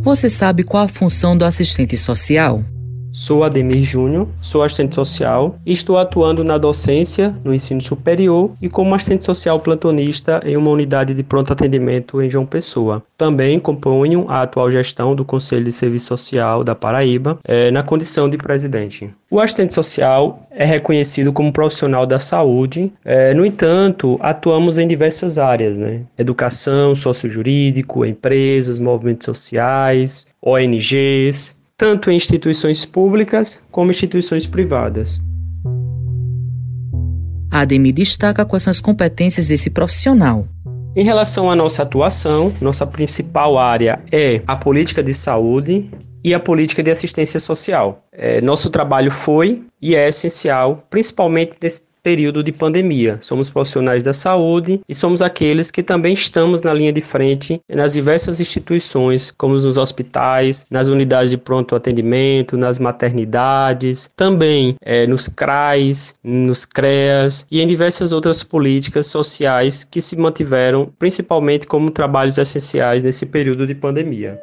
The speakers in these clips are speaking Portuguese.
Você sabe qual a função do assistente social? Sou Ademir Júnior, sou assistente social e estou atuando na docência, no ensino superior e como assistente social plantonista em uma unidade de pronto atendimento em João Pessoa. Também componho a atual gestão do Conselho de Serviço Social da Paraíba, é, na condição de presidente. O assistente social é reconhecido como profissional da saúde, é, no entanto, atuamos em diversas áreas, né? Educação, sócio-jurídico, empresas, movimentos sociais, ONGs, tanto em instituições públicas como instituições privadas. A Ademir destaca quais são as competências desse profissional. Em relação à nossa atuação, nossa principal área é a política de saúde e a política de assistência social. É, nosso trabalho foi e é essencial, principalmente nesse período de pandemia. Somos profissionais da saúde e somos aqueles que também estamos na linha de frente nas diversas instituições, como nos hospitais, nas unidades de pronto atendimento, nas maternidades, também é, nos CRAs, nos CREAS e em diversas outras políticas sociais que se mantiveram principalmente como trabalhos essenciais nesse período de pandemia.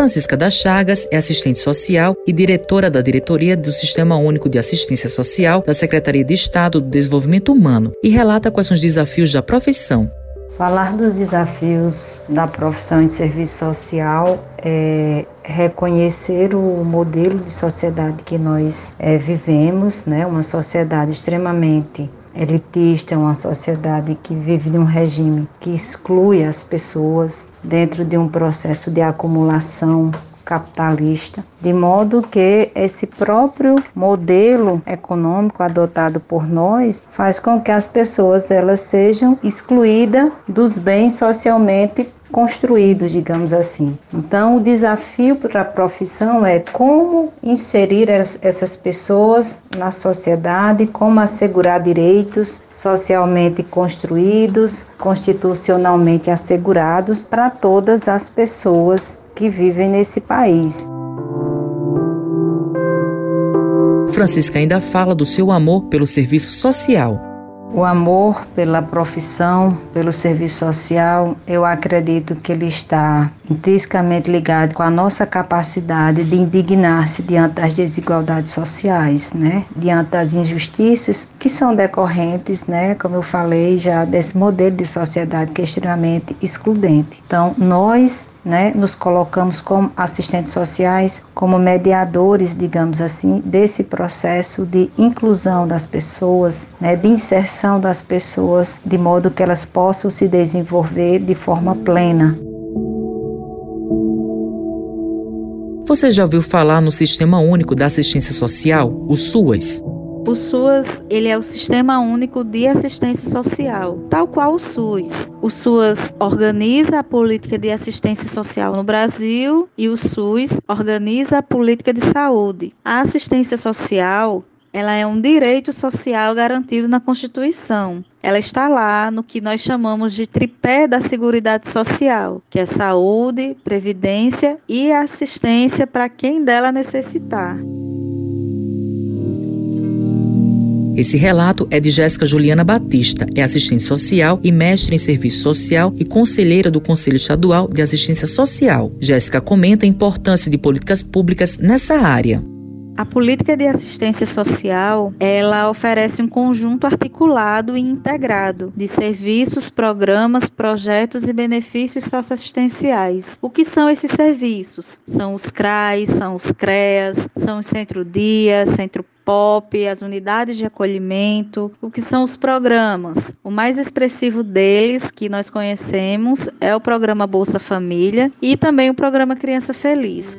Francisca das Chagas é assistente social e diretora da diretoria do Sistema Único de Assistência Social da Secretaria de Estado do Desenvolvimento Humano e relata quais são os desafios da profissão. Falar dos desafios da profissão de serviço social é reconhecer o modelo de sociedade que nós é, vivemos, né? uma sociedade extremamente elitista, uma sociedade que vive num regime que exclui as pessoas dentro de um processo de acumulação capitalista, de modo que esse próprio modelo econômico adotado por nós faz com que as pessoas elas sejam excluídas dos bens socialmente construídos, digamos assim. Então, o desafio para a profissão é como inserir essas pessoas na sociedade, como assegurar direitos socialmente construídos, constitucionalmente assegurados para todas as pessoas que vivem nesse país. Francisca ainda fala do seu amor pelo serviço social o amor pela profissão, pelo serviço social, eu acredito que ele está intrinsecamente ligado com a nossa capacidade de indignar-se diante das desigualdades sociais, né? Diante das injustiças que são decorrentes, né, como eu falei já desse modelo de sociedade que é extremamente excludente. Então, nós né, nos colocamos como assistentes sociais, como mediadores, digamos assim, desse processo de inclusão das pessoas, né, de inserção das pessoas, de modo que elas possam se desenvolver de forma plena. Você já ouviu falar no Sistema Único da Assistência Social, o SUAS? O SUAS ele é o Sistema Único de Assistência Social, tal qual o SUS. O SUAS organiza a política de assistência social no Brasil e o SUS organiza a política de saúde. A assistência social ela é um direito social garantido na Constituição. Ela está lá no que nós chamamos de tripé da Seguridade Social, que é saúde, previdência e assistência para quem dela necessitar. Esse relato é de Jéssica Juliana Batista, é assistente social e mestre em serviço social e conselheira do Conselho Estadual de Assistência Social. Jéssica comenta a importância de políticas públicas nessa área. A política de assistência social, ela oferece um conjunto articulado e integrado de serviços, programas, projetos e benefícios socioassistenciais. O que são esses serviços? São os CRAs, são os CREAS, são os Centro-Dia, Centro POP, as unidades de acolhimento, o que são os programas. O mais expressivo deles, que nós conhecemos, é o programa Bolsa Família e também o programa Criança Feliz.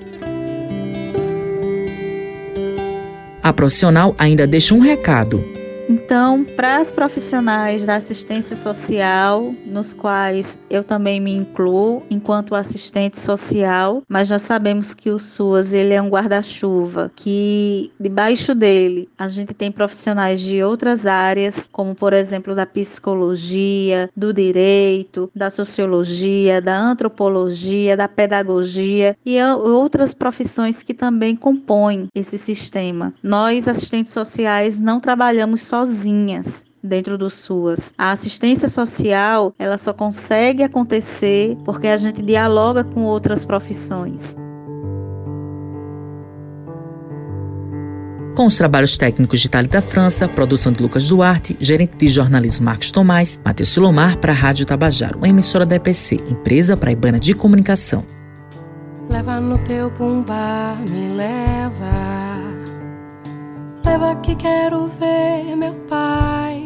A profissional ainda deixa um recado. Então, para as profissionais da assistência social, nos quais eu também me incluo enquanto assistente social, mas nós sabemos que o SUAS ele é um guarda-chuva, que debaixo dele a gente tem profissionais de outras áreas, como por exemplo da psicologia, do direito, da sociologia, da antropologia, da pedagogia e outras profissões que também compõem esse sistema. Nós assistentes sociais não trabalhamos só sozinhas. dentro do SUAS. A assistência social, ela só consegue acontecer porque a gente dialoga com outras profissões. Com os trabalhos técnicos de Thalita França, produção de Lucas Duarte, gerente de jornalismo Marcos Tomás, Matheus Silomar para a Rádio Tabajaro, uma emissora da EPC, empresa praibana de comunicação. Leva no teu pumba, me leva. Leva que quero ver meu pai.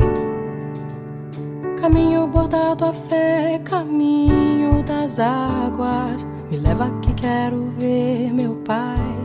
Caminho bordado a fé, caminho das águas. Me leva que quero ver meu pai.